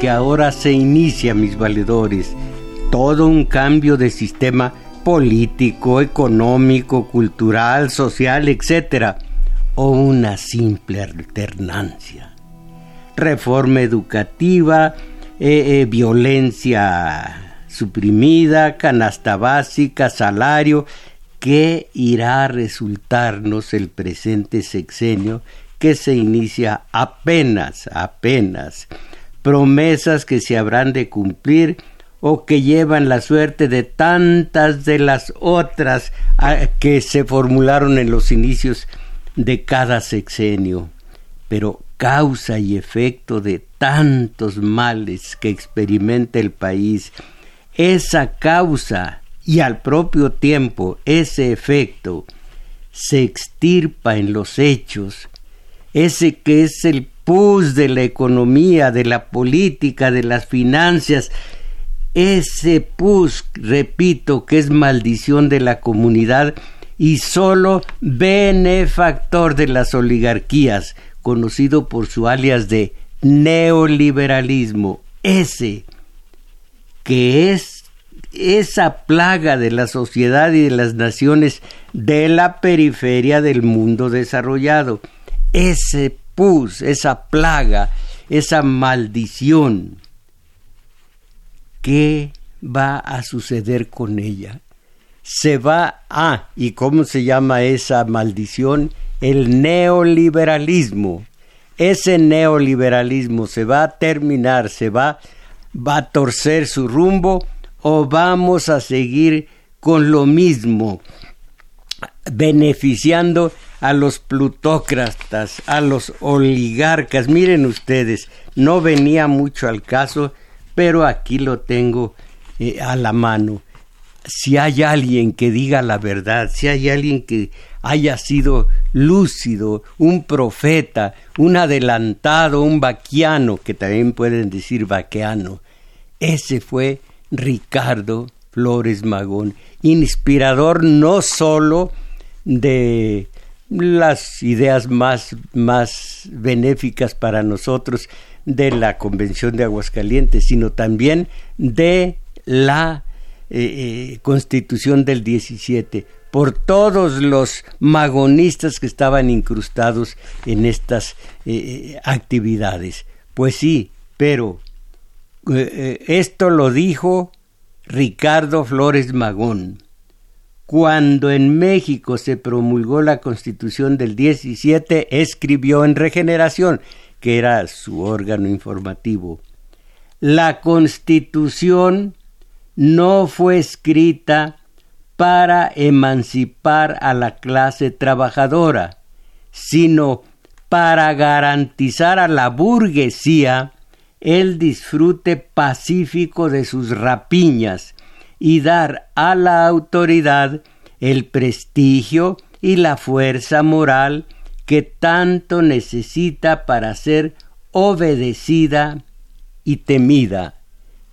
Que ahora se inicia, mis valedores, todo un cambio de sistema político, económico, cultural, social, etc. o una simple alternancia. Reforma educativa, eh, eh, violencia suprimida, canasta básica, salario, ¿qué irá a resultarnos el presente sexenio que se inicia apenas, apenas promesas que se habrán de cumplir o que llevan la suerte de tantas de las otras ah, que se formularon en los inicios de cada sexenio. Pero causa y efecto de tantos males que experimenta el país, esa causa y al propio tiempo ese efecto se extirpa en los hechos, ese que es el de la economía, de la política, de las finanzas, ese pus, repito, que es maldición de la comunidad y solo benefactor de las oligarquías, conocido por su alias de neoliberalismo, ese que es esa plaga de la sociedad y de las naciones de la periferia del mundo desarrollado, ese esa plaga, esa maldición. ¿Qué va a suceder con ella? Se va a, ¿y cómo se llama esa maldición? El neoliberalismo. Ese neoliberalismo se va a terminar, se va, va a torcer su rumbo o vamos a seguir con lo mismo, beneficiando a los plutócratas, a los oligarcas. Miren ustedes, no venía mucho al caso, pero aquí lo tengo eh, a la mano. Si hay alguien que diga la verdad, si hay alguien que haya sido lúcido, un profeta, un adelantado, un vaquiano, que también pueden decir vaqueano, ese fue Ricardo Flores Magón, inspirador no solo de las ideas más, más benéficas para nosotros de la Convención de Aguascalientes, sino también de la eh, eh, Constitución del 17, por todos los magonistas que estaban incrustados en estas eh, actividades. Pues sí, pero esto lo dijo Ricardo Flores Magón cuando en México se promulgó la Constitución del 17, escribió en Regeneración, que era su órgano informativo, la Constitución no fue escrita para emancipar a la clase trabajadora, sino para garantizar a la burguesía el disfrute pacífico de sus rapiñas, y dar a la autoridad el prestigio y la fuerza moral que tanto necesita para ser obedecida y temida.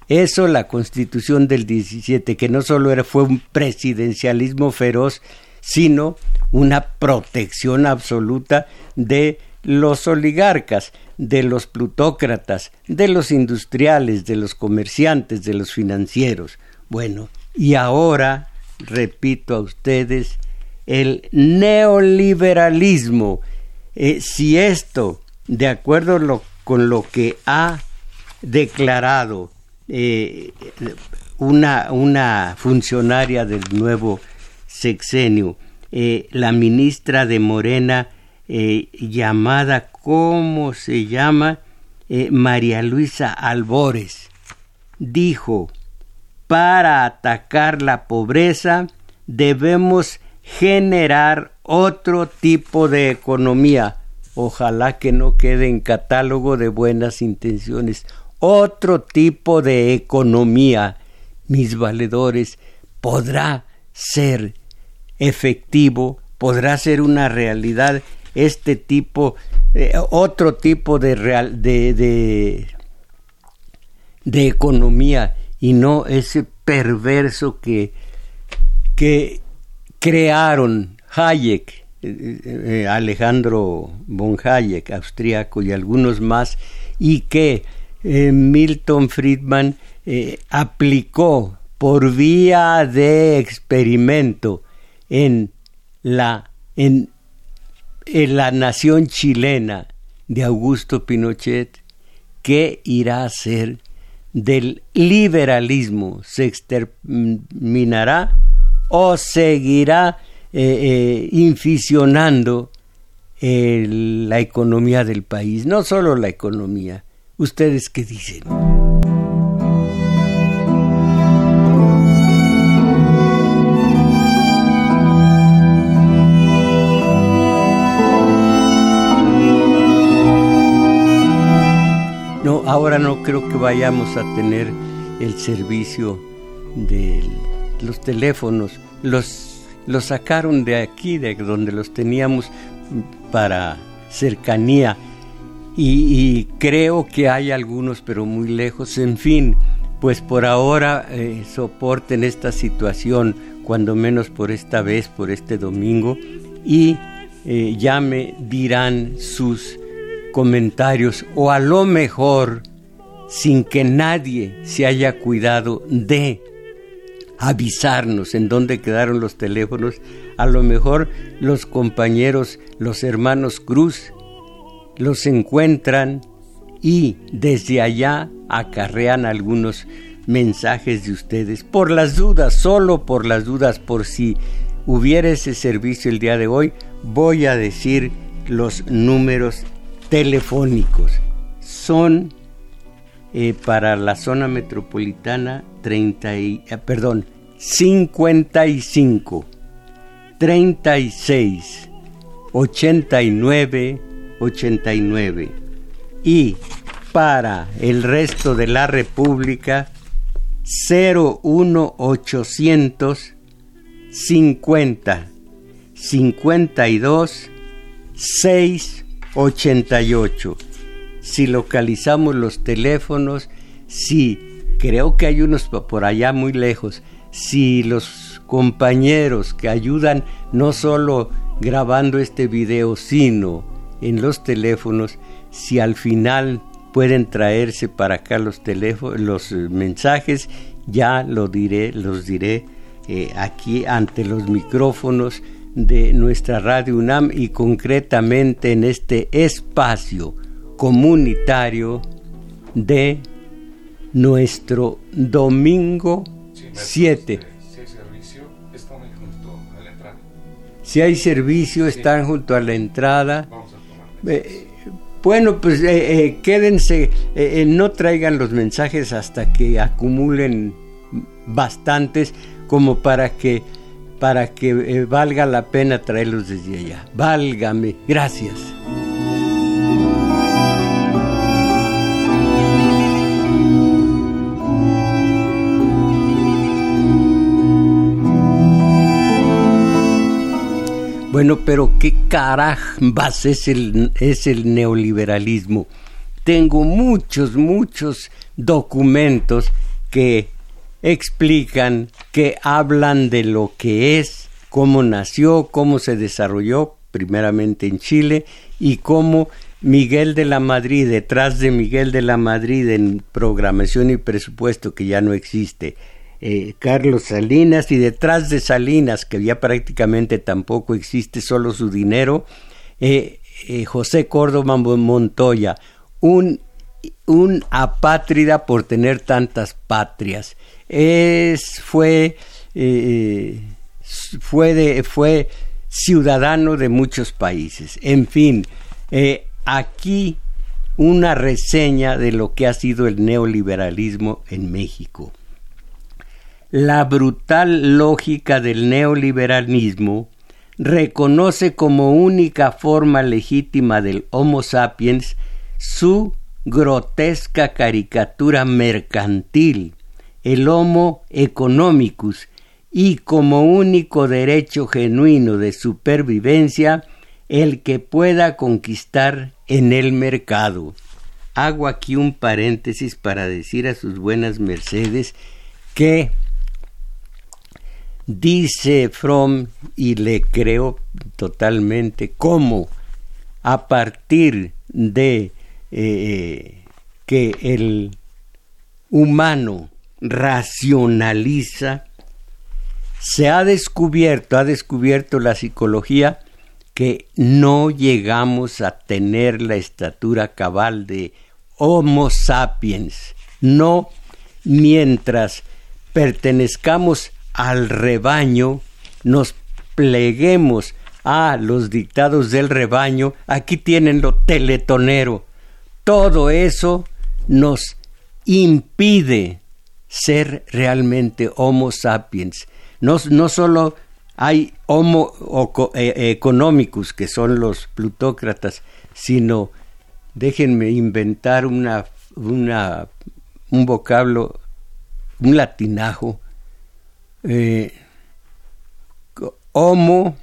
Eso la constitución del 17, que no solo era, fue un presidencialismo feroz, sino una protección absoluta de los oligarcas, de los plutócratas, de los industriales, de los comerciantes, de los financieros. Bueno, y ahora, repito a ustedes, el neoliberalismo, eh, si esto, de acuerdo con lo que ha declarado eh, una, una, funcionaria del nuevo sexenio, eh, la ministra de Morena, llamada, ¿cómo se llama? María Luisa Albores, dijo, para atacar la pobreza debemos generar otro tipo de economía. ojalá que no quede en catálogo de buenas intenciones. Otro tipo de economía, mis valedores, podrá ser efectivo, podrá ser una realidad este tipo, eh, otro tipo de, real, de, de, de economía y no ese perverso que, que crearon Hayek, eh, eh, Alejandro von Hayek, austriaco, y algunos más, y que Milton Friedman aplicó por vía de experimento en la, en, la nación chilena de Augusto Pinochet, ¿qué irá a ser del liberalismo? ¿Se exterminará o seguirá eh, eh, inficionando la economía del país? No solo la economía. ¿Ustedes qué dicen? Ahora no creo que vayamos a tener el servicio de los teléfonos. Los, sacaron de aquí, de donde los teníamos para cercanía. Y, creo que hay algunos, pero muy lejos. En fin, pues por ahora eh, soporten esta situación, cuando menos por esta vez, por este domingo, y eh, ya me dirán sus comentarios o a lo mejor sin que nadie se haya cuidado de avisarnos en dónde quedaron los teléfonos, a lo mejor los compañeros, los hermanos Cruz, los encuentran y desde allá acarrean algunos mensajes de ustedes. Por las dudas, solo por las dudas, por si hubiera ese servicio el día de hoy, voy a decir los números telefónicos. Son eh, para la zona metropolitana 30 y, eh, perdón, 55 36 89 89 y para el resto de la República 01800 50 52 6 88. Si localizamos los teléfonos, si creo que hay unos por allá muy lejos, si los compañeros que ayudan no solo grabando este video, sino en los teléfonos, si al final pueden traerse para acá los teléfonos, los mensajes, ya lo diré, los diré eh, aquí ante los micrófonos de nuestra radio UNAM y concretamente en este espacio comunitario de nuestro domingo 7. Si hay servicio, están junto a la entrada. Junto a. Eh, bueno, pues eh, eh, quédense, no traigan los mensajes hasta que acumulen bastantes como para que para que eh, valga la pena traerlos desde allá. Válgame, gracias. Bueno, pero qué carajos es el, es el neoliberalismo. Tengo muchos, muchos documentos que explican, que hablan de lo que es, cómo nació, cómo se desarrolló primeramente en Chile y cómo Miguel de la Madrid, detrás de Miguel de la Madrid en programación y presupuesto que ya no existe, eh, Carlos Salinas y detrás de Salinas, que ya prácticamente tampoco existe, solo su dinero, eh, eh, José Córdoba Montoya, un, un apátrida por tener tantas patrias es, fue, eh, de, fue ciudadano de muchos países. En fin, eh, aquí una reseña de lo que ha sido el neoliberalismo en México. La brutal lógica del neoliberalismo reconoce como única forma legítima del Homo sapiens su grotesca caricatura mercantil, el Homo economicus, y como único derecho genuino de supervivencia el que pueda conquistar en el mercado. Hago aquí un paréntesis para decir a sus buenas mercedes que dice Fromm, y le creo totalmente, cómo a partir de eh, que el humano racionaliza, se ha descubierto, ha descubierto la psicología que no llegamos a tener la estatura cabal de Homo sapiens, no mientras pertenezcamos al rebaño, nos pleguemos a los dictados del rebaño, aquí tienen lo teletonero. Todo eso nos impide ser realmente Homo sapiens. No, no solo hay Homo eh, economicus, que son los plutócratas, sino, déjenme inventar una, una, un vocablo, un latinajo, eh, homo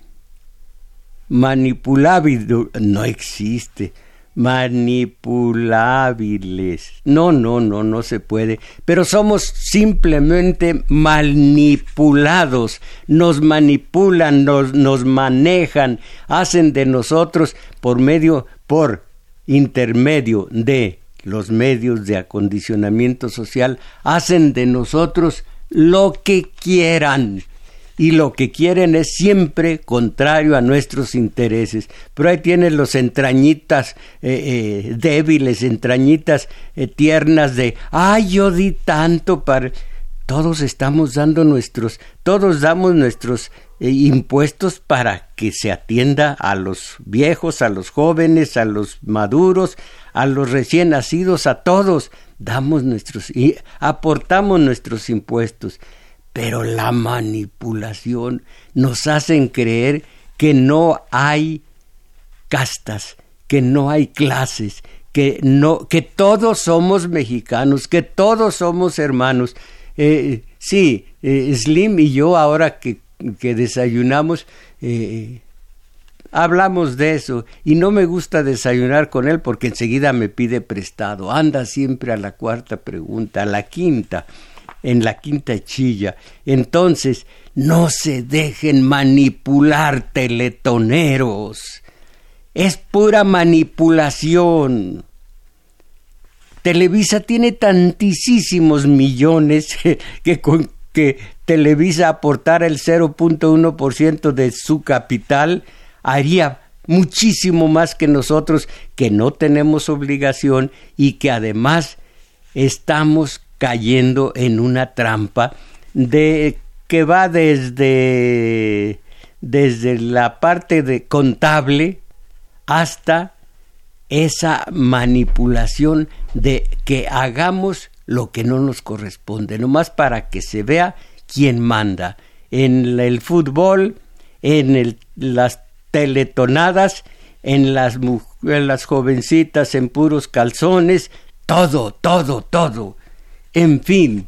manipulable no existe manipulables. No, no, no, no se puede. Pero somos simplemente manipulados. Nos manipulan, nos, nos manejan, hacen de nosotros por medio, por intermedio de los medios de acondicionamiento social, hacen de nosotros lo que quieran y lo que quieren es siempre contrario a nuestros intereses. Pero ahí tienen los entrañitas eh, eh, débiles, entrañitas eh, tiernas de, ay, yo di tanto para... Todos estamos dando nuestros, todos damos nuestros impuestos para que se atienda a los viejos, a los jóvenes, a los maduros, a los recién nacidos, a todos. Damos nuestros y aportamos nuestros impuestos pero la manipulación nos hacen creer que no hay castas, que no hay clases, que no, que todos somos mexicanos, que todos somos hermanos. Eh, sí, eh, Slim y yo ahora que, que desayunamos, eh, hablamos de eso y no me gusta desayunar con él porque enseguida me pide prestado. Anda siempre a la cuarta pregunta, a la quinta en la quinta chilla. Entonces, no se dejen manipular teletoneros. Es pura manipulación. Televisa tiene tantísimos millones que con que Televisa aportara el 0.1% de su capital haría muchísimo más que nosotros que no tenemos obligación y que además estamos cayendo en una trampa de que va desde desde la parte de contable hasta esa manipulación de que hagamos lo que no nos corresponde, nomás para que se vea quién manda en el fútbol, en las teletonadas, en las, en las jovencitas en puros calzones, todo, todo, todo. En fin.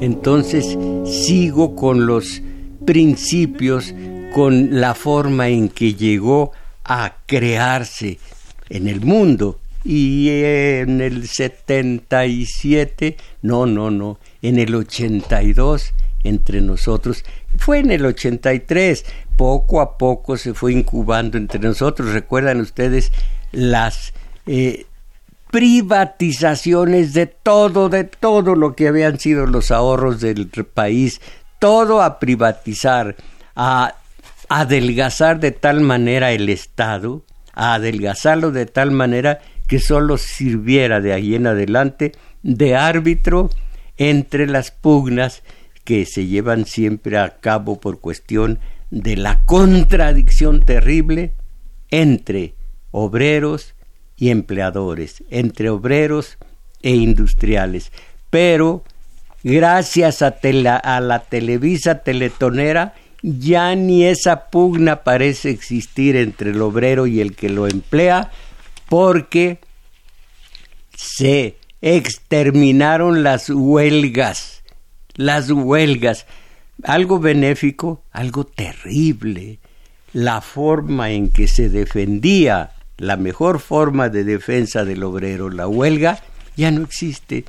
Entonces sigo con los principios, con la forma en que llegó a crearse en el mundo y en el 77, no, no, no, en el 82 entre nosotros, fue en el 83, poco a poco se fue incubando entre nosotros, recuerdan ustedes las eh, privatizaciones de todo, de todo lo que habían sido los ahorros del país, todo a privatizar, a adelgazar de tal manera el Estado, a adelgazarlo de tal manera que solo sirviera de ahí en adelante de árbitro entre las pugnas que se llevan siempre a cabo por cuestión de la contradicción terrible entre obreros y empleadores, entre obreros e industriales. Pero gracias a, a, la Televisa Teletonera ya ni esa pugna parece existir entre el obrero y el que lo emplea porque se exterminaron las huelgas, las huelgas, algo benéfico, algo terrible, la forma en que se defendía, la mejor forma de defensa del obrero, la huelga, ya no existe.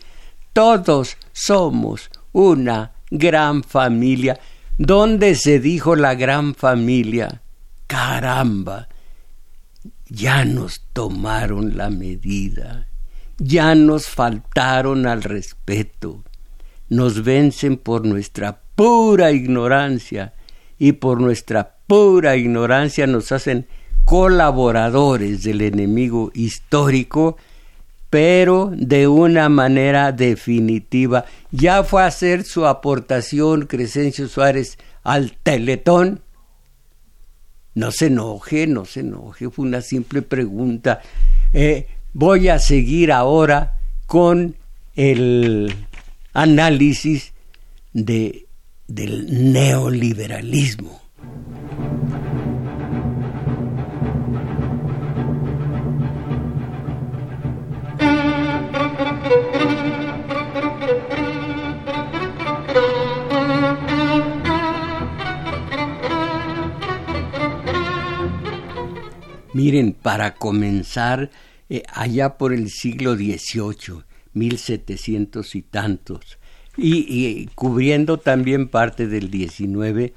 Todos somos una gran familia. ¿Dónde se dijo la gran familia? Caramba, ya nos tomaron la medida, ya nos faltaron al respeto, nos vencen por nuestra pura ignorancia y por nuestra pura ignorancia nos hacen colaboradores del enemigo histórico, pero de una manera definitiva. Ya fue a hacer su aportación Crescencio Suárez al Teletón. No se enoje, no se enoje, fue una simple pregunta. Eh, voy a seguir ahora con el análisis de, del neoliberalismo. Miren, para comenzar, eh, allá por el siglo XVIII, mil setecientos y tantos, y, cubriendo también parte del XIX,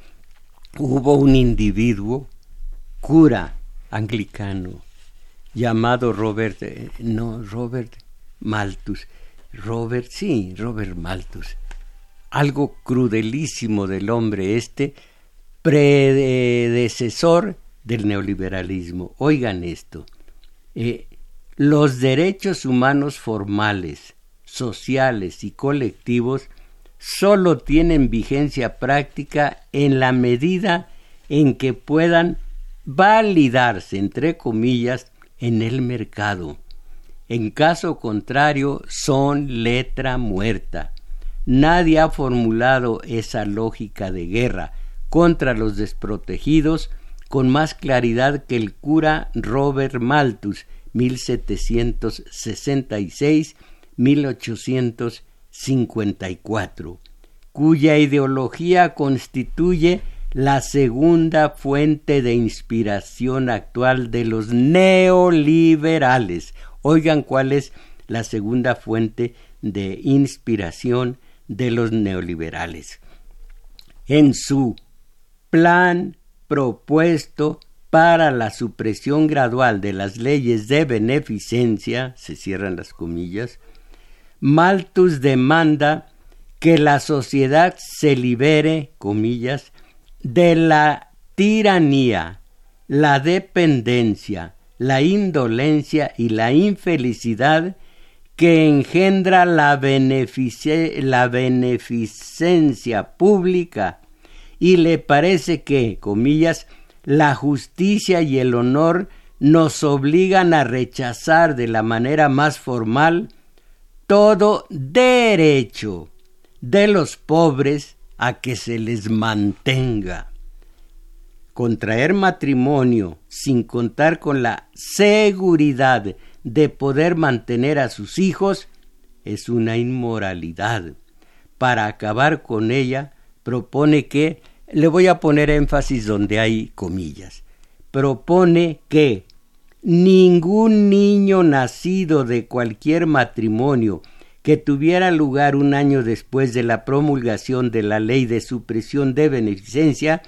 hubo un individuo, cura anglicano, llamado Robert, eh, no, Robert Malthus, Robert, sí, Robert Malthus, algo crudelísimo del hombre este, predecesor del neoliberalismo. Oigan esto. Eh, los derechos humanos formales, sociales y colectivos solo tienen vigencia práctica en la medida en que puedan validarse, entre comillas, en el mercado. En caso contrario, son letra muerta. Nadie ha formulado esa lógica de guerra contra los desprotegidos con más claridad que el cura Robert Malthus, 1766-1854, cuya ideología constituye la segunda fuente de inspiración actual de los neoliberales. Oigan cuál es la segunda fuente de inspiración de los neoliberales. En su plan propuesto para la supresión gradual de las leyes de beneficencia, se cierran las comillas, Malthus demanda que la sociedad se libere, comillas, de la tiranía, la dependencia, la indolencia y la infelicidad que engendra la, la beneficencia pública y le parece que, comillas, la justicia y el honor nos obligan a rechazar de la manera más formal todo derecho de los pobres a que se les mantenga. Contraer matrimonio sin contar con la seguridad de poder mantener a sus hijos es una inmoralidad. Para acabar con ella, propone que, le voy a poner énfasis donde hay comillas, propone que ningún niño nacido de cualquier matrimonio que tuviera lugar un año después de la promulgación de la ley de supresión de beneficencia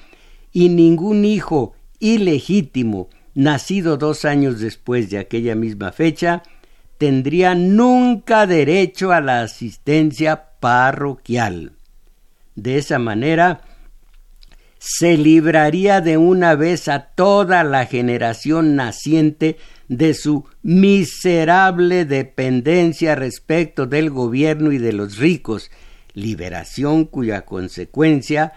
y ningún hijo ilegítimo nacido dos años después de aquella misma fecha tendría nunca derecho a la asistencia parroquial. De esa manera, se libraría de una vez a toda la generación naciente de su miserable dependencia respecto del gobierno y de los ricos, liberación cuya consecuencia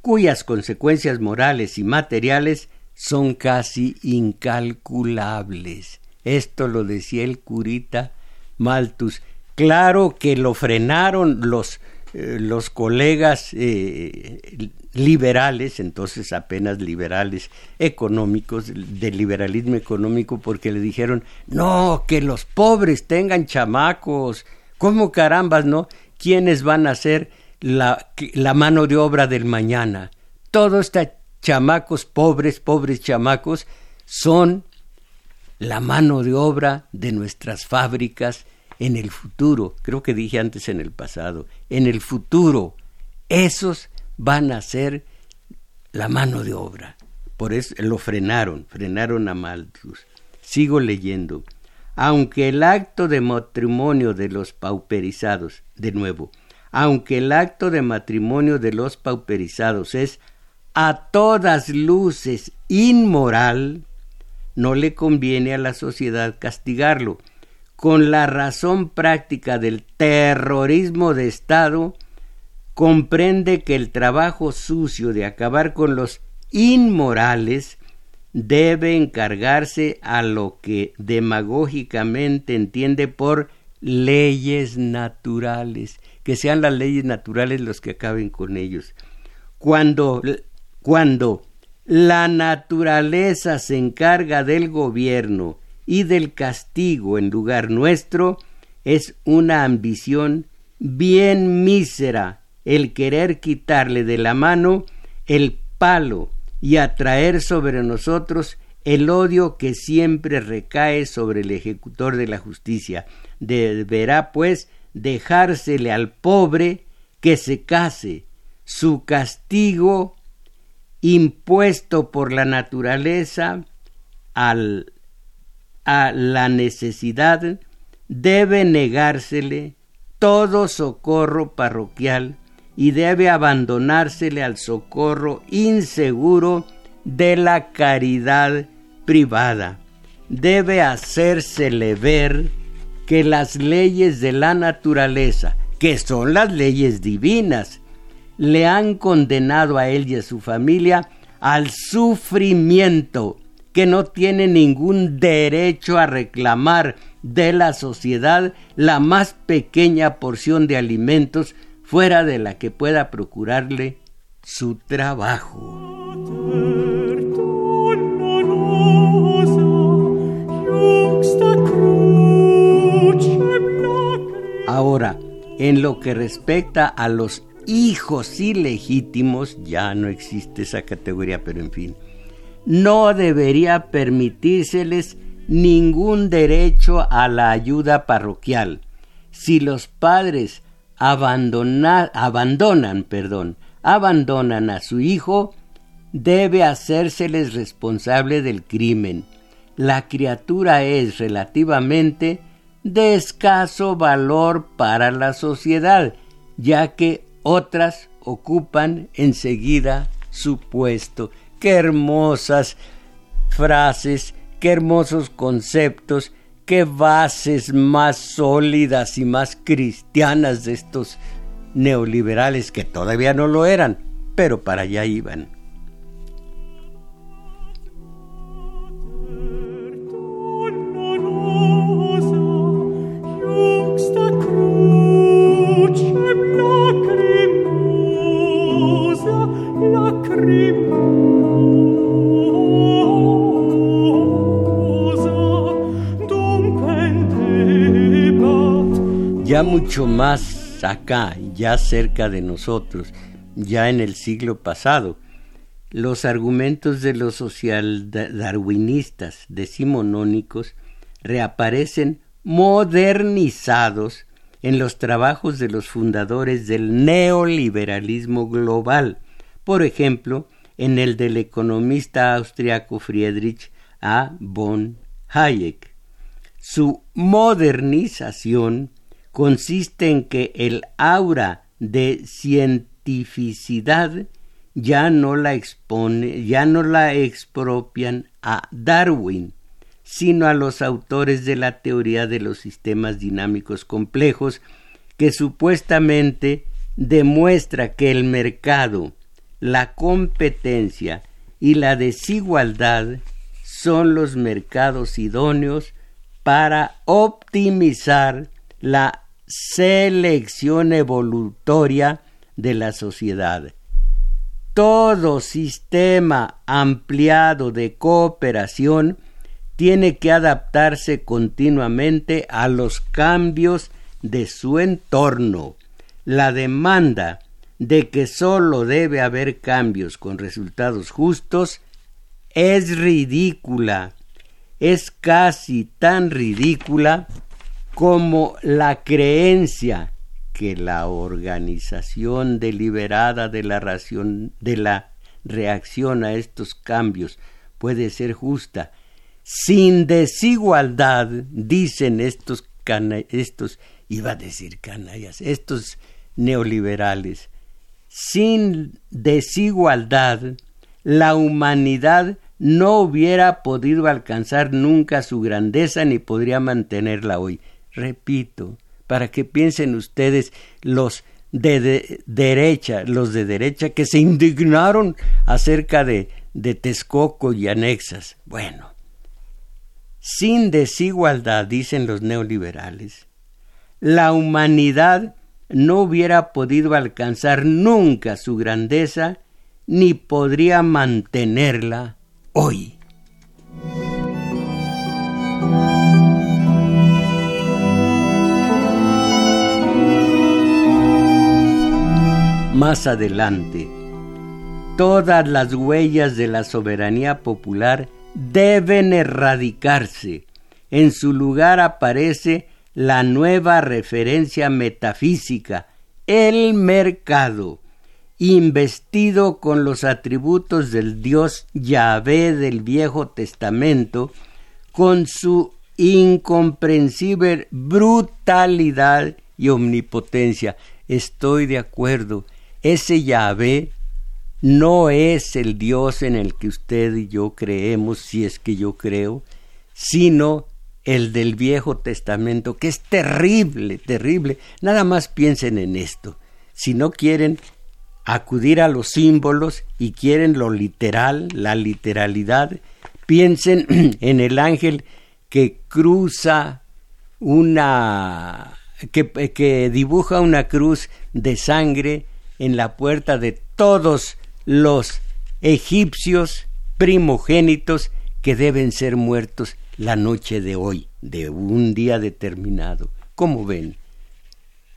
cuyas consecuencias morales y materiales son casi incalculables. Esto lo decía el curita Malthus. Claro que lo frenaron los, eh, los colegas eh, liberales, entonces apenas liberales económicos, del liberalismo económico, porque le dijeron, no, que los pobres tengan chamacos, ¿cómo carambas, no? ¿Quiénes van a ser la, la mano de obra del mañana? Todos estos chamacos pobres, pobres chamacos, son la mano de obra de nuestras fábricas en el futuro. Creo que dije antes en el pasado, en el futuro. Esos van a ser la mano de obra. Por eso lo frenaron, frenaron a Malthus. Sigo leyendo. Aunque el acto de matrimonio de los pauperizados, de nuevo, aunque el acto de matrimonio de los pauperizados es a todas luces inmoral, no le conviene a la sociedad castigarlo. Con la razón práctica del terrorismo de Estado, comprende que el trabajo sucio de acabar con los inmorales debe encargarse a lo que demagógicamente entiende por leyes naturales, que sean las leyes naturales los que acaben con ellos. Cuando, cuando la naturaleza se encarga del gobierno y del castigo en lugar nuestro, es una ambición bien mísera el querer quitarle de la mano el palo y atraer sobre nosotros el odio que siempre recae sobre el ejecutor de la justicia. Deberá, pues, dejársele al pobre que se case. Su castigo impuesto por la naturaleza al, a la necesidad debe negársele todo socorro parroquial y debe abandonársele al socorro inseguro de la caridad privada. Debe hacérsele ver que las leyes de la naturaleza, que son las leyes divinas, le han condenado a él y a su familia al sufrimiento, que no tiene ningún derecho a reclamar de la sociedad la más pequeña porción de alimentos fuera de la que pueda procurarle su trabajo. Ahora, en lo que respecta a los hijos ilegítimos, ya no existe esa categoría, pero en fin, no debería permitírseles ningún derecho a la ayuda parroquial. Si los padres abandonan, perdón, abandonan a su hijo, debe hacérseles responsable del crimen. La criatura es relativamente de escaso valor para la sociedad, ya que otras ocupan enseguida su puesto. Qué hermosas frases, qué hermosos conceptos qué bases más sólidas y más cristianas de estos neoliberales que todavía no lo eran, pero para allá iban. Ya mucho más acá, ya cerca de nosotros, ya en el siglo pasado, los argumentos de los socialdarwinistas decimonónicos reaparecen modernizados en los trabajos de los fundadores del neoliberalismo global, por ejemplo, en el del economista austriaco Friedrich A. von Hayek. Su modernización consiste en que el aura de cientificidad ya no la expone, ya no la expropian a Darwin, sino a los autores de la teoría de los sistemas dinámicos complejos, que supuestamente demuestra que el mercado, la competencia y la desigualdad son los mercados idóneos para optimizar la selección evolutoria de la sociedad. Todo sistema ampliado de cooperación tiene que adaptarse continuamente a los cambios de su entorno. La demanda de que sólo debe haber cambios con resultados justos es ridícula, es casi tan ridícula como la creencia que la organización deliberada de la, reacción a estos cambios puede ser justa. Sin desigualdad, dicen estos, estos iba a decir canallas, estos neoliberales, sin desigualdad, la humanidad no hubiera podido alcanzar nunca su grandeza ni podría mantenerla hoy. Repito, para que piensen ustedes los de, derecha, los de derecha que se indignaron acerca de, de Texcoco y anexas. Bueno, sin desigualdad, dicen los neoliberales, la humanidad no hubiera podido alcanzar nunca su grandeza ni podría mantenerla hoy. Más adelante, todas las huellas de la soberanía popular deben erradicarse. En su lugar aparece la nueva referencia metafísica, el mercado, investido con los atributos del Dios Yahvé del Viejo Testamento, con su incomprensible brutalidad y omnipotencia. Estoy de acuerdo, ese Yahvé no es el Dios en el que usted y yo creemos, si es que yo creo, sino el del Viejo Testamento, que es terrible, terrible. Nada más piensen en esto. Si no quieren acudir a los símbolos y quieren lo literal, la literalidad, piensen en el ángel que cruza una que, que, dibuja una cruz de sangre en la puerta de todos los egipcios primogénitos que deben ser muertos la noche de hoy, de un día determinado. ¿Cómo ven?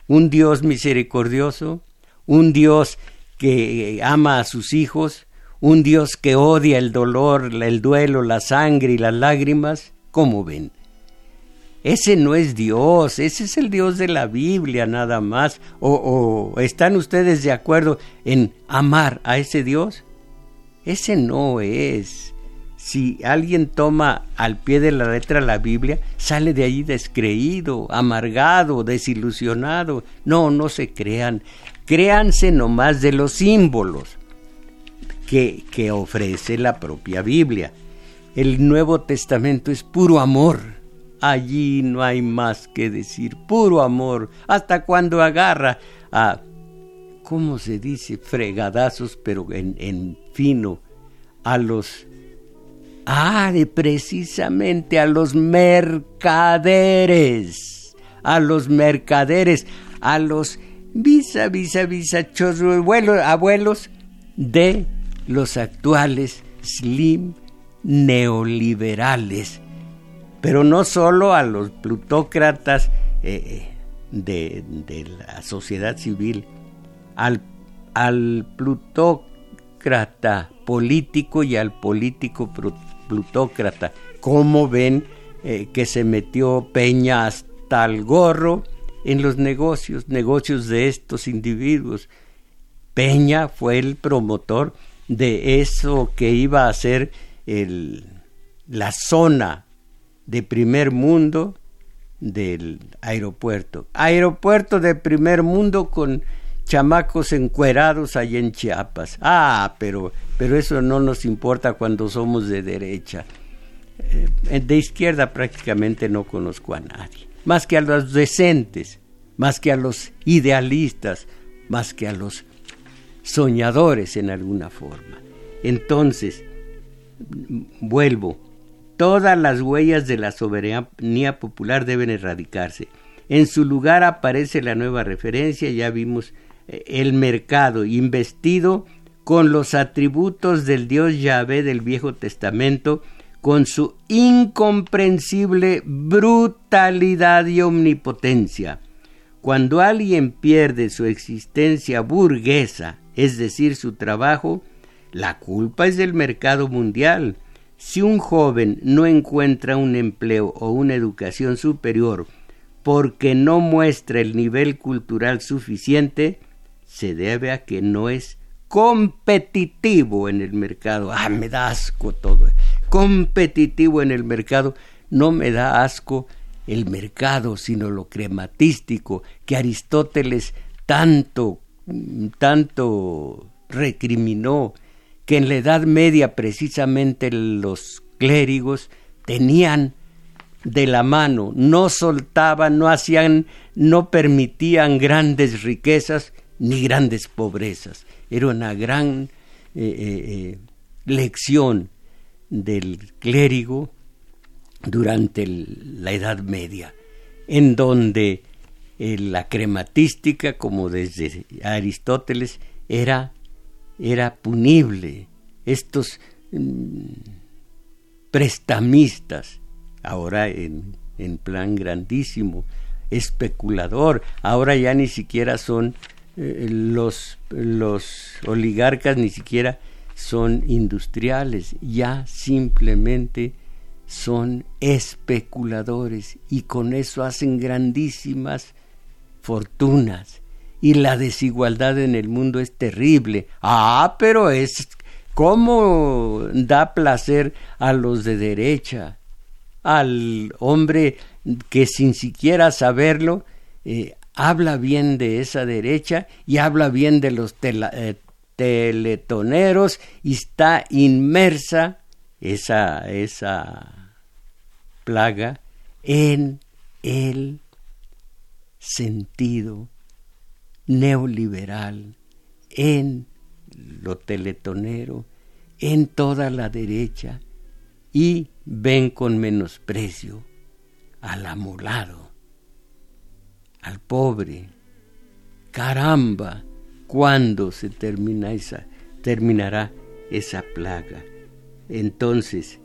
Un Dios misericordioso, un Dios que ama a sus hijos, un Dios que odia el dolor, el duelo, la sangre y las lágrimas. ¿Cómo ven? Ese no es Dios, ese es el Dios de la Biblia nada más. ¿O, o están ustedes de acuerdo en amar a ese Dios? Ese no es si alguien toma al pie de la letra la Biblia, sale de allí descreído, amargado, desilusionado. No, no se crean. Créanse nomás de los símbolos que, que ofrece la propia Biblia. El Nuevo Testamento es puro amor. Allí no hay más que decir, puro amor. Hasta cuando agarra a, ¿cómo se dice? Fregadazos, pero en, en fino, a los Ah, de precisamente a los mercaderes, a los mercaderes, a los visa, visa, visa, abuelos, abuelos de los actuales slim neoliberales, pero no solo a los plutócratas eh, de, de, la sociedad civil, al, plutócrata político y al político plutócrata. ¿Cómo ven eh, que se metió Peña hasta el gorro en los negocios, negocios de estos individuos? Peña fue el promotor de eso que iba a ser la zona de primer mundo del aeropuerto. Aeropuerto de primer mundo con chamacos encuerados allá en Chiapas. Ah, pero, pero eso no nos importa cuando somos de derecha. Eh, de izquierda prácticamente no conozco a nadie, más que a los decentes, más que a los idealistas, más que a los soñadores en alguna forma. Entonces, vuelvo, todas las huellas de la soberanía popular deben erradicarse. En su lugar aparece la nueva referencia, ya vimos eh, el mercado investido con los atributos del Dios Yahvé del Viejo Testamento, con su incomprensible brutalidad y omnipotencia. Cuando alguien pierde su existencia burguesa, es decir, su trabajo, la culpa es del mercado mundial. Si un joven no encuentra un empleo o una educación superior porque no muestra el nivel cultural suficiente, se debe a que no es competitivo en el mercado. Ah, me da asco todo. Competitivo en el mercado. No me da asco el mercado, sino lo crematístico que Aristóteles tanto, tanto recriminó, que en la Edad Media precisamente los clérigos tenían de la mano, no soltaban, no hacían, no permitían grandes riquezas ni grandes pobrezas. Era una gran eh, eh, eh, lección del clérigo durante la Edad Media, en donde la crematística, como desde Aristóteles, era, era punible. Estos mm, prestamistas, ahora en, en plan grandísimo, especulador, ahora ya ni siquiera son eh, los, los oligarcas, ni siquiera son industriales, ya simplemente son especuladores y con eso hacen grandísimas fortunas. Y la desigualdad en el mundo es terrible. Ah, pero es cómo da placer a los de derecha, al hombre que sin siquiera saberlo eh, habla bien de esa derecha y habla bien de los eh, teletoneros y está inmersa esa, esa plaga en el sentido neoliberal, en lo teletonero, en toda la derecha, y ven con menosprecio al amolado, al pobre. Caramba, ¿cuándo se termina esa, terminará esa plaga? Entonces,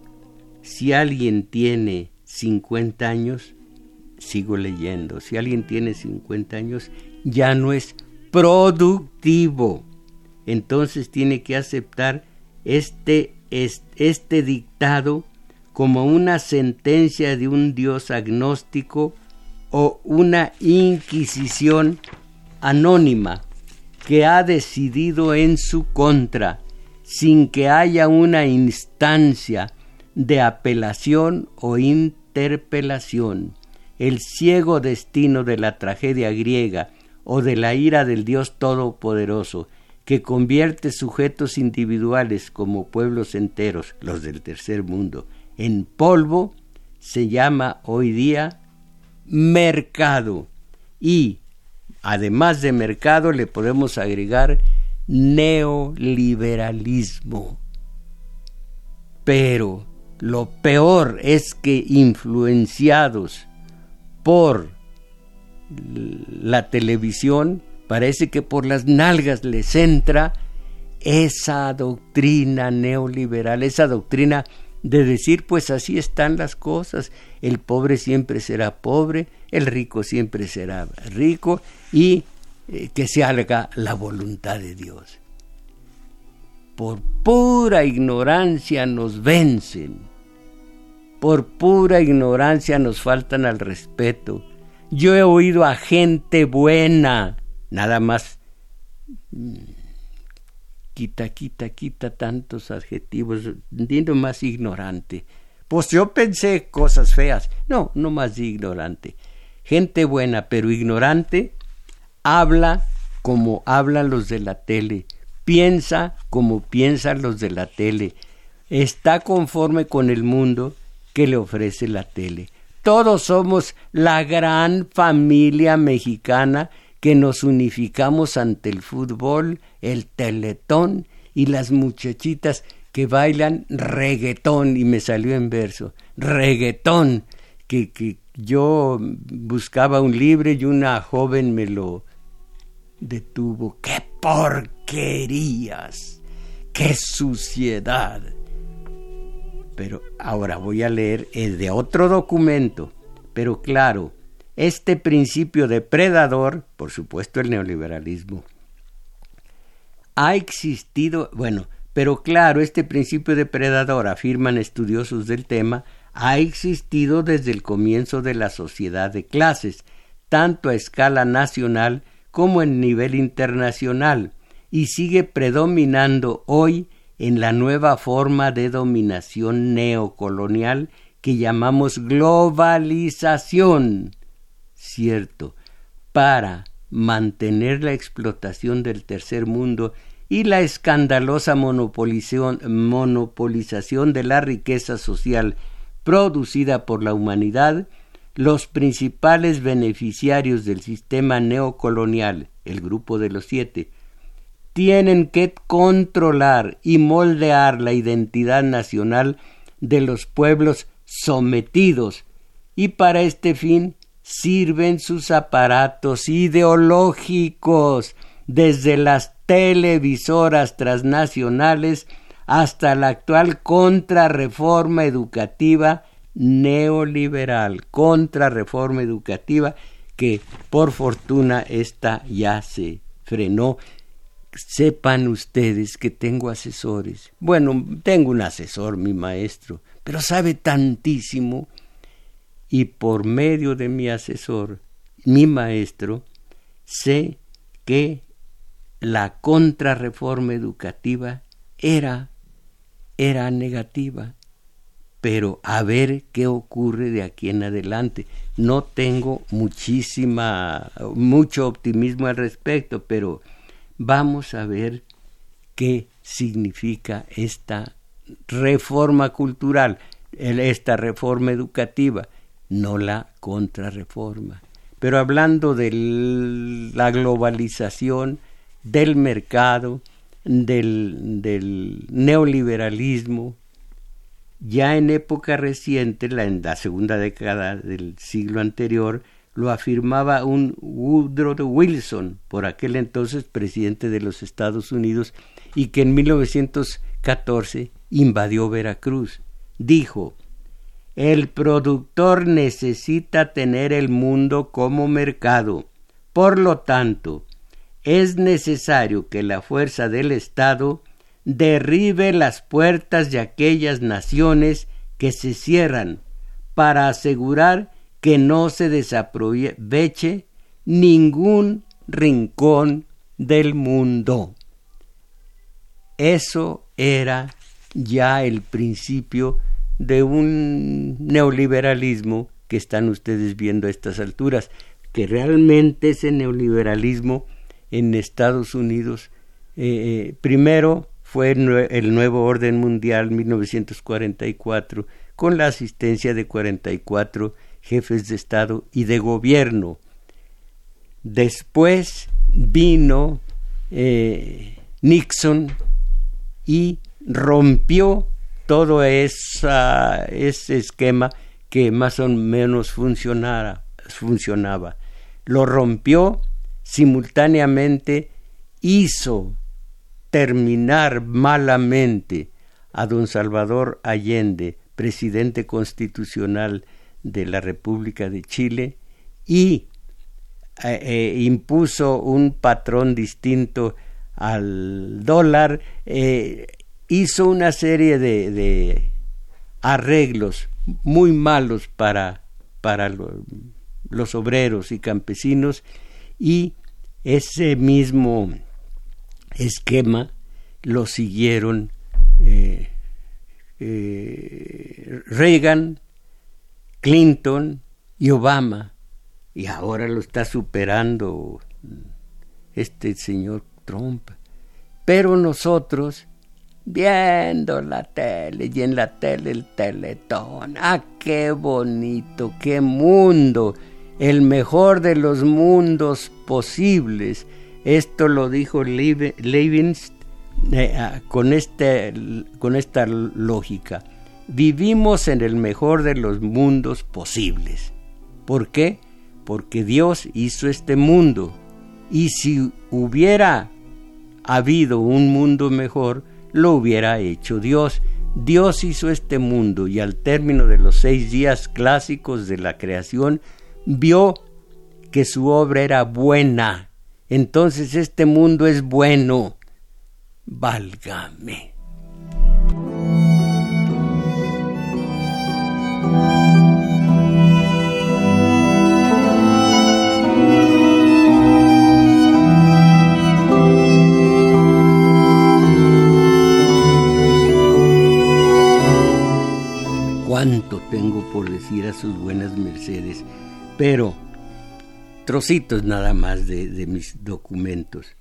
si alguien tiene 50 años, sigo leyendo, si alguien tiene 50 años, ya no es productivo. Entonces tiene que aceptar este este dictado como una sentencia de un Dios agnóstico o una inquisición anónima que ha decidido en su contra sin que haya una instancia de apelación o interpelación. El ciego destino de la tragedia griega o de la ira del Dios Todopoderoso que convierte sujetos individuales como pueblos enteros, los del tercer mundo, en polvo, se llama hoy día mercado. Y además de mercado le podemos agregar neoliberalismo. Pero lo peor es que influenciados por la televisión, Parece que por las nalgas les entra esa doctrina neoliberal, esa doctrina de decir pues así están las cosas, el pobre siempre será pobre, el rico siempre será rico y eh, que se haga la voluntad de Dios. Por pura ignorancia nos vencen, por pura ignorancia nos faltan al respeto. Yo he oído a gente buena nada más mm, quita, quita, quita tantos adjetivos, digo más ignorante. Pues yo pensé cosas feas. No, no más ignorante. Gente buena, pero ignorante, habla como hablan los de la tele, piensa como piensan los de la tele, está conforme con el mundo que le ofrece la tele. Todos somos la gran familia mexicana que nos unificamos ante el fútbol, el teletón y las muchachitas que bailan reggaetón, y me salió en verso, reggaetón, que, que yo buscaba un libro y una joven me lo detuvo. ¡Qué porquerías! ¡Qué suciedad! Pero ahora voy a leer el de otro documento, pero claro, este principio depredador, por supuesto el neoliberalismo, ha existido, bueno, pero claro, este principio depredador, afirman estudiosos del tema, ha existido desde el comienzo de la sociedad de clases, tanto a escala nacional como en nivel internacional, y sigue predominando hoy en la nueva forma de dominación neocolonial que llamamos globalización. Cierto, para mantener la explotación del tercer mundo y la escandalosa monopolización de la riqueza social producida por la humanidad, los principales beneficiarios del sistema neocolonial, el grupo de los siete, tienen que controlar y moldear la identidad nacional de los pueblos sometidos y para este fin sirven sus aparatos ideológicos desde las televisoras transnacionales hasta la actual contrarreforma educativa neoliberal, contrarreforma educativa que por fortuna esta ya se frenó. Sepan ustedes que tengo asesores. Bueno, tengo un asesor, mi maestro, pero sabe tantísimo y por medio de mi asesor, mi maestro, sé que la contrarreforma educativa era era negativa, pero a ver qué ocurre de aquí en adelante. No tengo muchísima mucho optimismo al respecto, pero vamos a ver qué significa esta reforma cultural, esta reforma educativa, no la contrarreforma. Pero hablando de la globalización, del mercado, del, del neoliberalismo, ya en época reciente, la, en la segunda década del siglo anterior, lo afirmaba un Woodrow Wilson, por aquel entonces presidente de los Estados Unidos, y que en 1914 invadió Veracruz. Dijo, el productor necesita tener el mundo como mercado. Por lo tanto, es necesario que la fuerza del Estado derribe las puertas de aquellas naciones que se cierran para asegurar que no se desaproveche ningún rincón del mundo. Eso era ya el principio de un neoliberalismo que están ustedes viendo a estas alturas, que realmente ese neoliberalismo en Estados Unidos. Eh, eh, primero fue el nuevo orden mundial 1944 con la asistencia de 44 jefes de Estado y de gobierno. Después vino eh, Nixon y rompió todo ese esquema que más o menos funcionaba. Lo rompió simultáneamente hizo terminar malamente a don Salvador Allende, presidente constitucional de la República de Chile, y eh, eh, impuso un patrón distinto al dólar, eh, hizo una serie de, de, arreglos muy malos para, para los obreros y campesinos y ese mismo esquema lo siguieron Reagan, Clinton y Obama, y ahora lo está superando este señor Trump. Pero nosotros, viendo la tele y en la tele el teletón, ah, qué bonito, qué mundo el mejor de los mundos posibles. Esto lo dijo Leibniz eh, ah, con, este, con esta lógica. Vivimos en el mejor de los mundos posibles. ¿Por qué? Porque Dios hizo este mundo. Y si hubiera habido un mundo mejor, lo hubiera hecho Dios. Dios hizo este mundo y al término de los seis días clásicos de la creación, vio que su obra era buena. Entonces este mundo es bueno. Válgame. Cuánto tengo por decir a sus buenas mercedes, pero trocitos nada más de, mis documentos.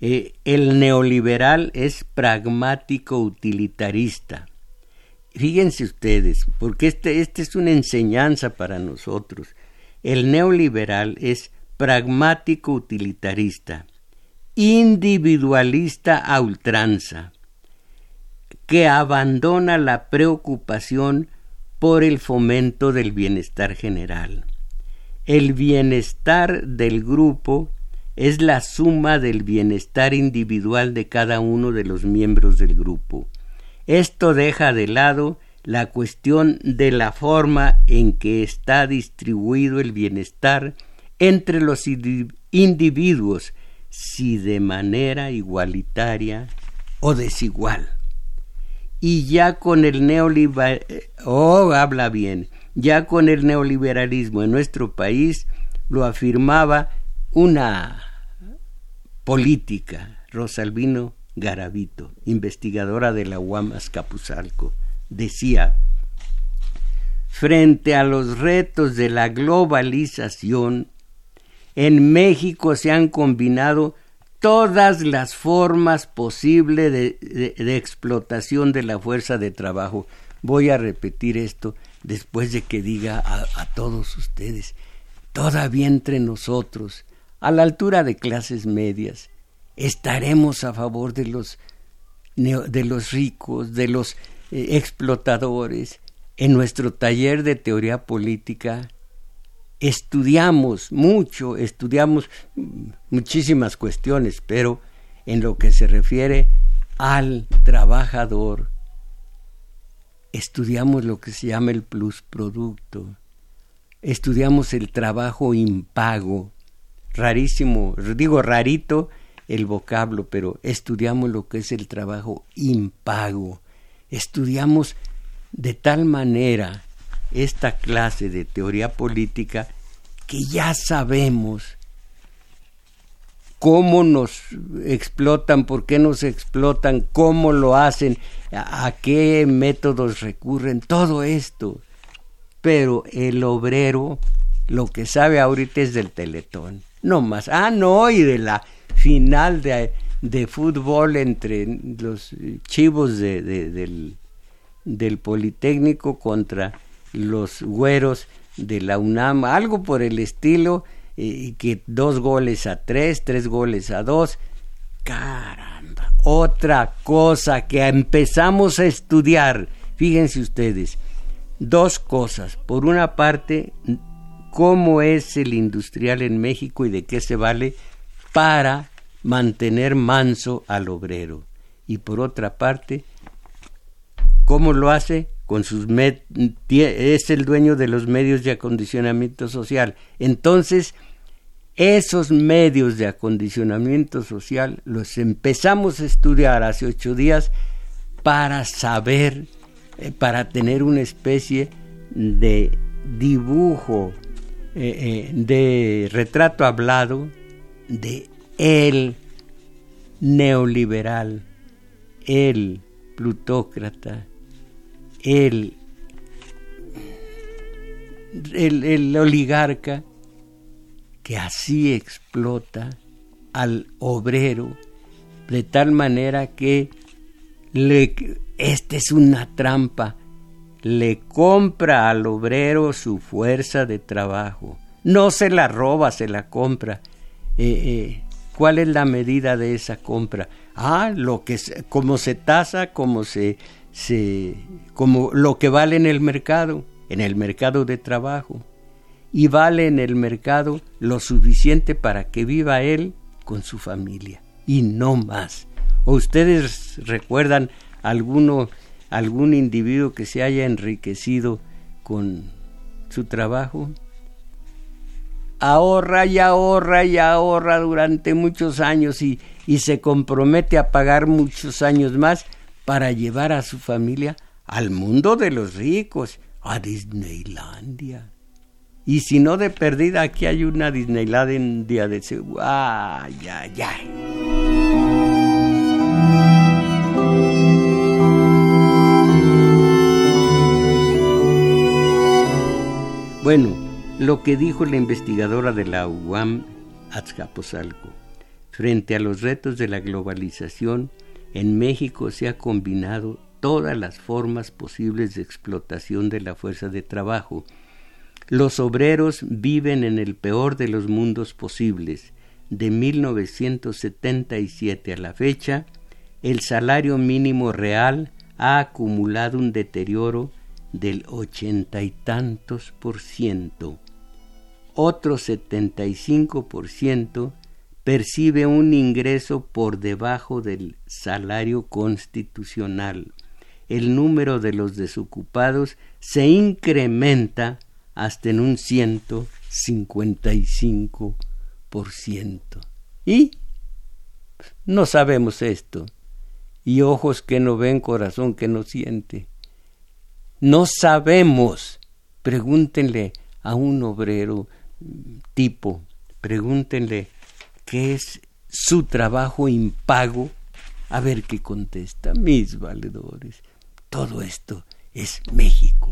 Eh, el neoliberal es pragmático utilitarista. Fíjense ustedes, porque este, este es una enseñanza para nosotros. El neoliberal es pragmático utilitarista, individualista a ultranza, que abandona la preocupación por el fomento del bienestar general. El bienestar del grupo es la suma del bienestar individual de cada uno de los miembros del grupo. Esto deja de lado la cuestión de la forma en que está distribuido el bienestar entre los individuos, si de manera igualitaria o desigual y ya con el neoliberalismo, oh, habla bien, ya con el neoliberalismo en nuestro país lo afirmaba una política, Rosalvino Garavito, investigadora de la UAM Capuzalco, decía, frente a los retos de la globalización, en México se han combinado todas las formas posibles de, explotación de la fuerza de trabajo. Voy a repetir esto después de que diga a, todos ustedes, todavía entre nosotros, a la altura de clases medias, estaremos a favor de los, de los ricos, de los eh, explotadores. En nuestro taller de teoría política estudiamos mucho, estudiamos muchísimas cuestiones, pero en lo que se refiere al trabajador, estudiamos lo que se llama el plusproducto, estudiamos el trabajo impago, rarísimo, digo rarito el vocablo, pero estudiamos lo que es el trabajo impago, estudiamos de tal manera esta clase de teoría política que ya sabemos cómo nos explotan, por qué nos explotan, cómo lo hacen, a, qué métodos recurren, todo esto. Pero el obrero lo que sabe ahorita es del teletón, no más. Ah, no, y de la final de, de fútbol entre los chivos de, del, del Politécnico contra los güeros de la UNAM, algo por el estilo, y que dos goles a tres, tres goles a dos. Caramba, otra cosa que empezamos a estudiar, fíjense ustedes, dos cosas. Por una parte, cómo es el industrial en México y de qué se vale para mantener manso al obrero. Y por otra parte, cómo lo hace con sus es el dueño de los medios de acondicionamiento social. Entonces, esos medios de acondicionamiento social los empezamos a estudiar hace ocho días para saber, eh, para tener una especie de dibujo, eh, eh, de retrato hablado de el neoliberal, el plutócrata, el, el, oligarca que así explota al obrero de tal manera que le, esta es una trampa, le compra al obrero su fuerza de trabajo, No se la roba, se la compra. Eh, eh, ¿Cuál es la medida de esa compra? Ah, lo que como se tasa, como se, se como lo que vale en el mercado, en el mercado de trabajo. Y vale en el mercado lo suficiente para que viva él con su familia y no más. ¿O ustedes recuerdan alguno algún individuo que se haya enriquecido con su trabajo? Ahorra y ahorra y ahorra durante muchos años y, y se compromete a pagar muchos años más para llevar a su familia al mundo de los ricos, a Disneylandia. Y si no de perdida, aquí hay una Disneylandia de ese... ¡Ay, ay, ay! Bueno, lo que dijo la investigadora de la UAM, Azcapotzalco, frente a los retos de la globalización, en México se ha combinado todas las formas posibles de explotación de la fuerza de trabajo. Los obreros viven en el peor de los mundos posibles. De 1977 a la fecha, el salario mínimo real ha acumulado un deterioro del ochenta y tantos por ciento. Otro setenta y cinco por ciento percibe un ingreso por debajo del salario constitucional. El número de los desocupados se incrementa hasta en un ciento cincuenta y. ¿Y? No sabemos esto. Y ojos que no ven, corazón que no siente. No sabemos. Pregúntenle a un obrero tipo, pregúntenle qué es su trabajo impago, a ver qué contesta, mis valedores. Todo esto es México.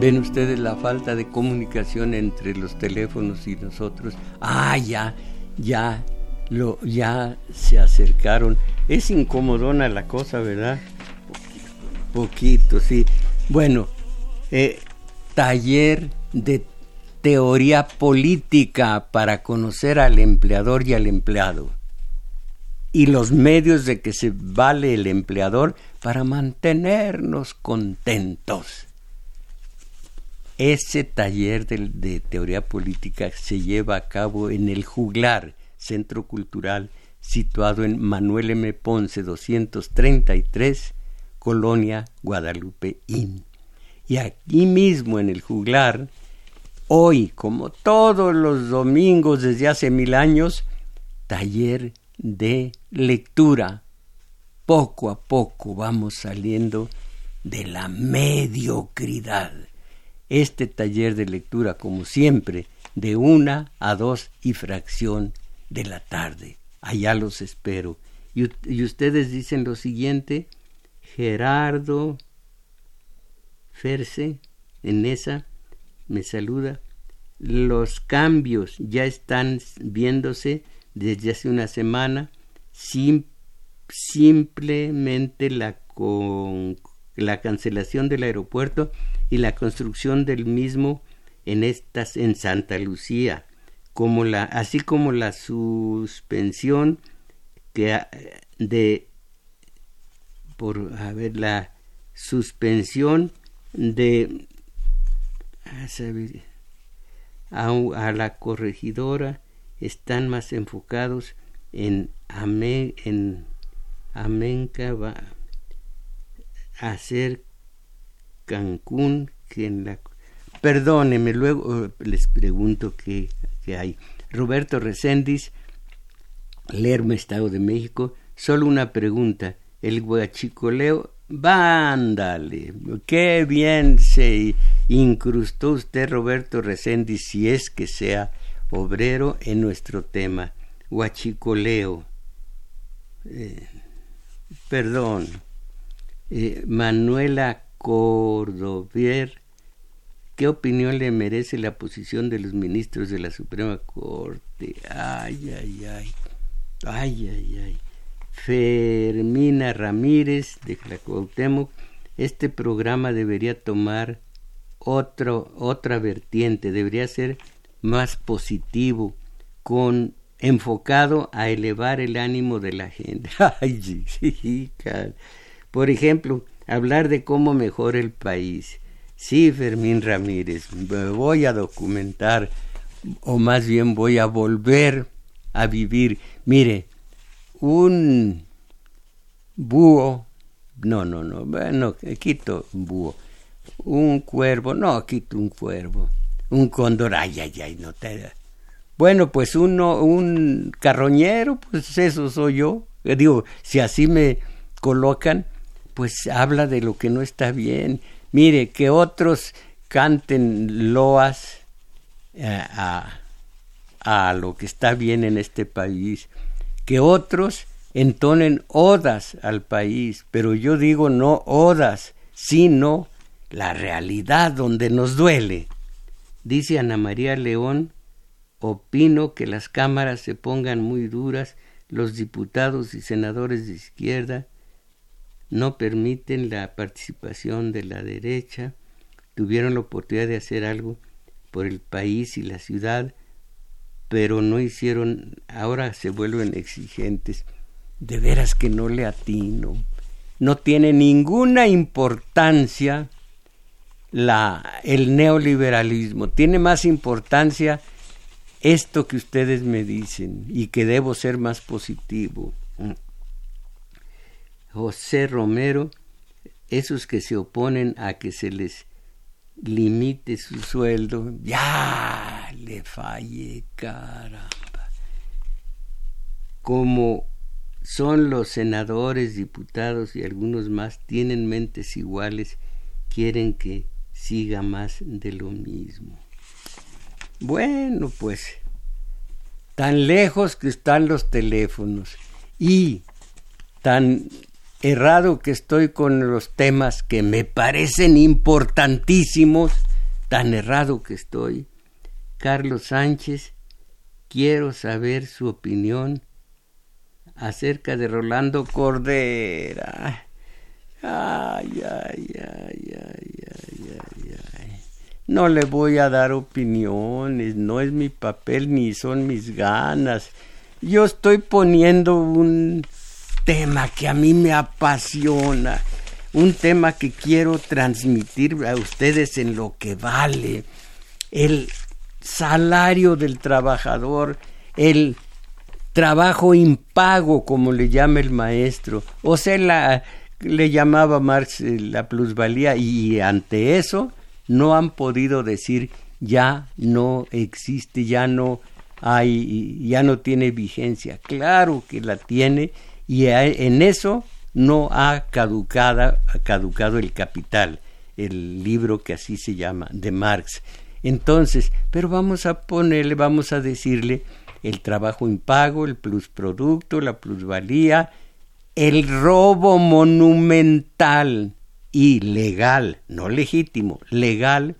ven ustedes la falta de comunicación entre los teléfonos y nosotros. Ah, ya, ya, lo, ya se acercaron. Es incomodona la cosa, ¿verdad? Poquito, sí. Bueno, eh, taller de teoría política para conocer al empleador y al empleado. Y los medios de que se vale el empleador para mantenernos contentos. Ese taller de, teoría política se lleva a cabo en el Juglar, Centro Cultural, situado en Manuel M. Ponce 233, Colonia Guadalupe Inn. Y aquí mismo en el Juglar, hoy, como todos los domingos desde hace mil años, taller de lectura. Poco a poco vamos saliendo de la mediocridad este taller de lectura, como siempre, de una a dos y fracción de la tarde. Allá los espero. Y, ustedes dicen lo siguiente, Gerardo Ferse, en esa, me saluda. Los cambios ya están viéndose desde hace una semana. simplemente la, con, la cancelación del aeropuerto y la construcción del mismo en estas en Santa Lucía, así como la suspensión que de por a ver la suspensión de a, a la corregidora están más enfocados en amén en Amenca hacer Cancún que en la... Perdóneme, luego eh, les pregunto qué, hay. Roberto Recendis, Lerma, Estado de México, solo una pregunta. El guachicoleo, vándale, qué bien se incrustó usted, Roberto Recendis, si es que sea obrero en nuestro tema. Guachicoleo. Eh, perdón. Eh, Manuela Cordovier ¿Qué opinión le merece la posición de los ministros de la Suprema Corte? Ay, ay, ay. Ay, ay, ay. Fermina Ramírez de Cuauhtémoc, este programa debería tomar otro, otra vertiente, debería ser más positivo, con enfocado a elevar el ánimo de la gente. Ay, sí, Por ejemplo, hablar de cómo mejora el país. Sí, Fermín Ramírez, me voy a documentar, o más bien voy a volver a vivir. Mire, un búho, no, no, no, bueno, quito un búho, un cuervo, no, quito un cuervo, un cóndor, ay, ay, ay, no te... Bueno, pues uno, un carroñero, pues eso soy yo. Digo, si así me colocan, pues habla de lo que no está bien. Mire, que otros canten loas eh, a, a lo que está bien en este país, que otros entonen odas al país, pero yo digo no odas, sino la realidad donde nos duele. Dice Ana María León, opino que las cámaras se pongan muy duras, los diputados y senadores de izquierda no permiten la participación de la derecha, tuvieron la oportunidad de hacer algo por el país y la ciudad, pero no hicieron, ahora se vuelven exigentes. De veras que no le atino. No tiene ninguna importancia el neoliberalismo, tiene más importancia esto que ustedes me dicen y que debo ser más positivo. José Romero, esos que se oponen a que se les limite su sueldo, ya le falle, caramba. Como son los senadores, diputados y algunos más, tienen mentes iguales, quieren que siga más de lo mismo. Bueno, pues tan lejos que están los teléfonos y tan errado que estoy con los temas que me parecen importantísimos, tan errado que estoy. Carlos Sánchez, quiero saber su opinión acerca de Rolando Cordera. Ay, ay, ay, ay, ay, ay, ay. No le voy a dar opiniones, no es mi papel ni son mis ganas. Yo estoy poniendo un tema que a mí me apasiona, un tema que quiero transmitir a ustedes en lo que vale, el salario del trabajador, el trabajo impago, como le llama el maestro, o sea, la, le llamaba Marx eh, la plusvalía, y ante eso no han podido decir ya no existe, ya no hay, ya no tiene vigencia. Claro que la tiene y en eso no ha caducado el capital, el libro que así se llama, de Marx. Entonces, pero vamos a ponerle, vamos a decirle el trabajo impago, el plusproducto, la plusvalía, el robo monumental ilegal, no legítimo, legal,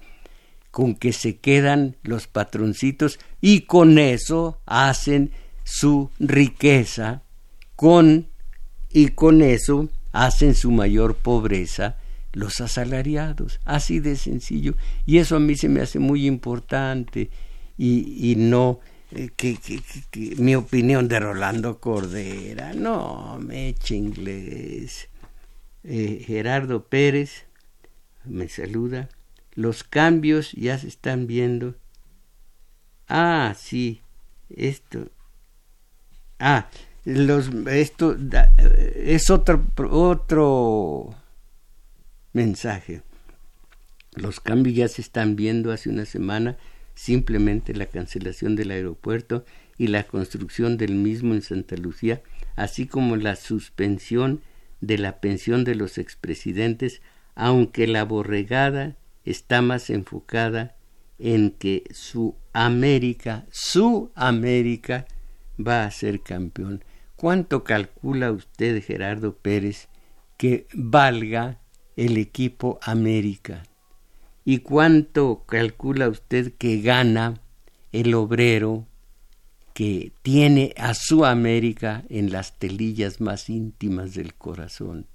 con que se quedan los patroncitos y con eso hacen su riqueza, con y con eso hacen su mayor pobreza los asalariados, así de sencillo. Y eso a mí se me hace muy importante y, y no eh, que, mi opinión de Rolando Cordera, no, me eche inglés. Eh, Gerardo Pérez me saluda. Los cambios ya se están viendo. Ah, sí, esto. Ah, los, esto es otro, otro mensaje. Los cambios ya se están viendo hace una semana, simplemente la cancelación del aeropuerto y la construcción del mismo en Santa Lucía, así como la suspensión de la pensión de los expresidentes, aunque la borregada está más enfocada en que su América, su América, va a ser campeón. ¿Cuánto calcula usted, Gerardo Pérez, que valga el equipo América? ¿Y cuánto calcula usted que gana el obrero que tiene a su América en las telillas más íntimas del corazón?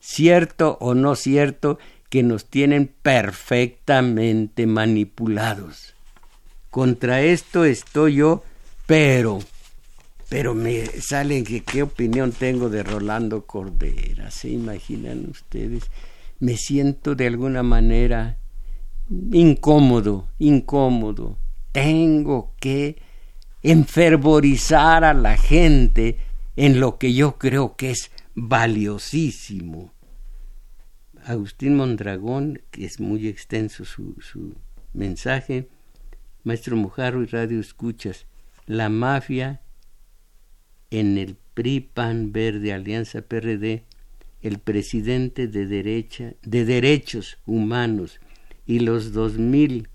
Cierto o no cierto que nos tienen perfectamente manipulados. Contra esto estoy yo, pero, pero me salen que qué opinión tengo de Rolando Cordera, ¿se imaginan ustedes? Me siento de alguna manera incómodo, incómodo. Tengo que enfervorizar a la gente en lo que yo creo que es valiosísimo. Agustín Mondragón, que es muy extenso su, su mensaje, Maestro Mojarro y Radio Escuchas, la mafia en el PRI, PAN, Verde, Alianza PRD, el presidente de derecha, de derechos humanos y los dos mil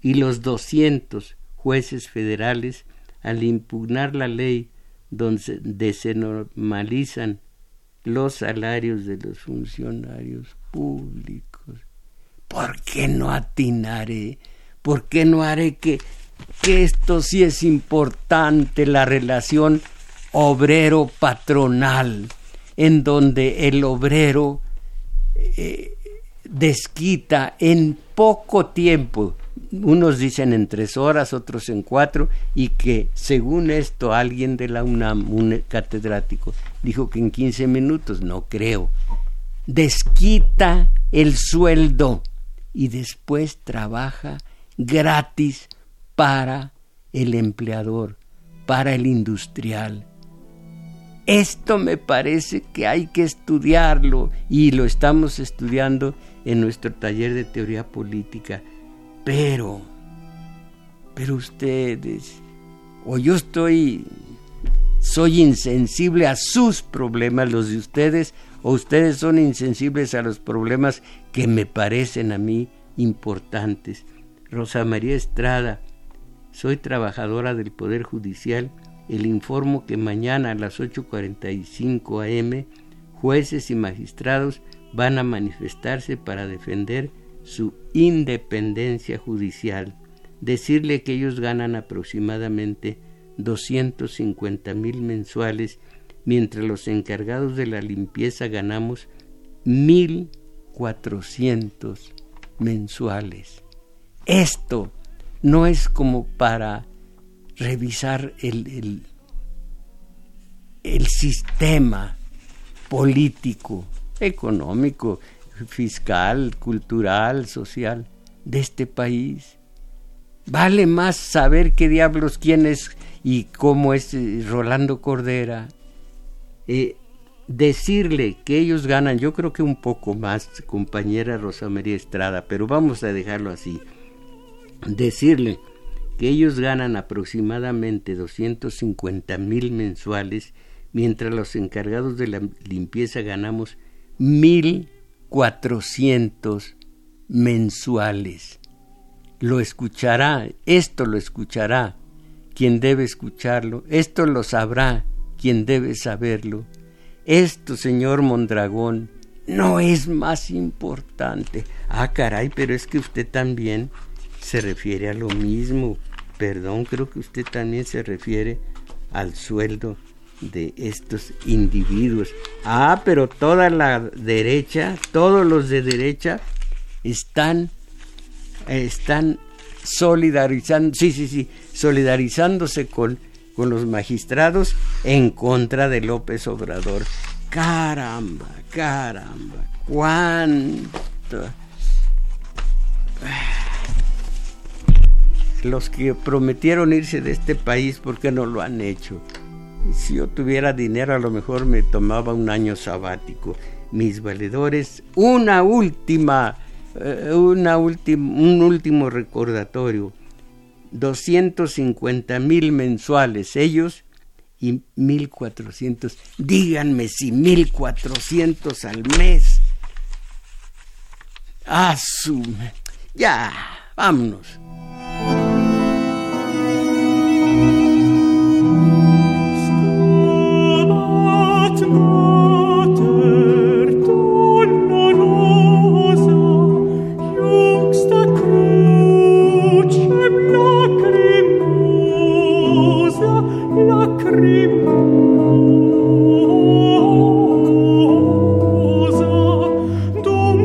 y los doscientos jueces federales al impugnar la ley donde se normalizan los salarios de los funcionarios públicos. ¿Por qué no atinaré? ¿Por qué no haré que, que esto sí es importante, la relación obrero-patronal, en donde el obrero eh, desquita en poco tiempo, unos dicen en tres horas, otros en cuatro, y que según esto alguien de la UNAM, un catedrático, dijo que en quince minutos, no creo, desquita el sueldo y después trabaja gratis para el empleador, para el industrial. Esto me parece que hay que estudiarlo y lo estamos estudiando en nuestro taller de teoría política. Pero, pero ustedes, o yo estoy, soy insensible a sus problemas, los de ustedes, o ustedes son insensibles a los problemas que me parecen a mí importantes. Rosa María Estrada, soy trabajadora del Poder Judicial. El informo que mañana a las 8.45 am jueces y magistrados van a manifestarse para defender su independencia judicial, decirle que ellos ganan aproximadamente 250 mil mensuales, mientras los encargados de la limpieza ganamos 1.400 mensuales. Esto no es como para revisar el, el, sistema político económico, fiscal, cultural, social de este país. Vale más saber qué diablos, quién es y cómo es eh, Rolando Cordera. Eh, decirle que ellos ganan, yo creo que un poco más, compañera Rosa María Estrada, pero vamos a dejarlo así. Decirle que ellos ganan aproximadamente 250 mil mensuales, mientras los encargados de la limpieza ganamos mil cuatrocientos mensuales. Lo escuchará, esto lo escuchará quien debe escucharlo, esto lo sabrá quien debe saberlo. Esto, señor Mondragón, no es más importante. Ah, caray, pero es que usted también se refiere a lo mismo. Perdón, creo que usted también se refiere al sueldo de estos individuos. Ah, pero toda la derecha, todos los de derecha están están solidarizando, sí, sí, sí, solidarizándose con, con los magistrados en contra de López Obrador. Caramba, caramba, cuánto. Los que prometieron irse de este país, ¿por qué no lo han hecho? Si yo tuviera dinero, a lo mejor me tomaba un año sabático. Mis valedores, una última, eh, una un último recordatorio. 250 mil mensuales ellos y 1400. Díganme si 1400 al mes. Asume. Ya, vámonos.